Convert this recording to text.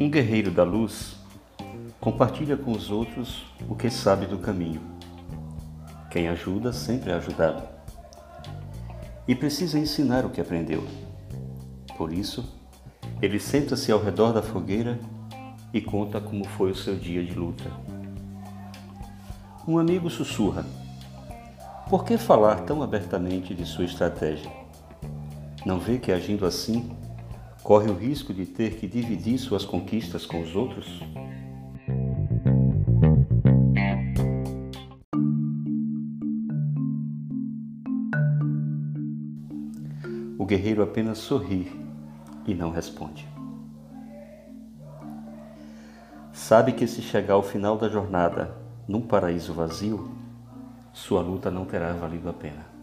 Um guerreiro da luz compartilha com os outros o que sabe do caminho. Quem ajuda sempre é ajudado. E precisa ensinar o que aprendeu. Por isso, ele senta-se ao redor da fogueira e conta como foi o seu dia de luta. Um amigo sussurra: Por que falar tão abertamente de sua estratégia? Não vê que agindo assim, corre o risco de ter que dividir suas conquistas com os outros? O guerreiro apenas sorri e não responde. Sabe que se chegar ao final da jornada num paraíso vazio, sua luta não terá valido a pena.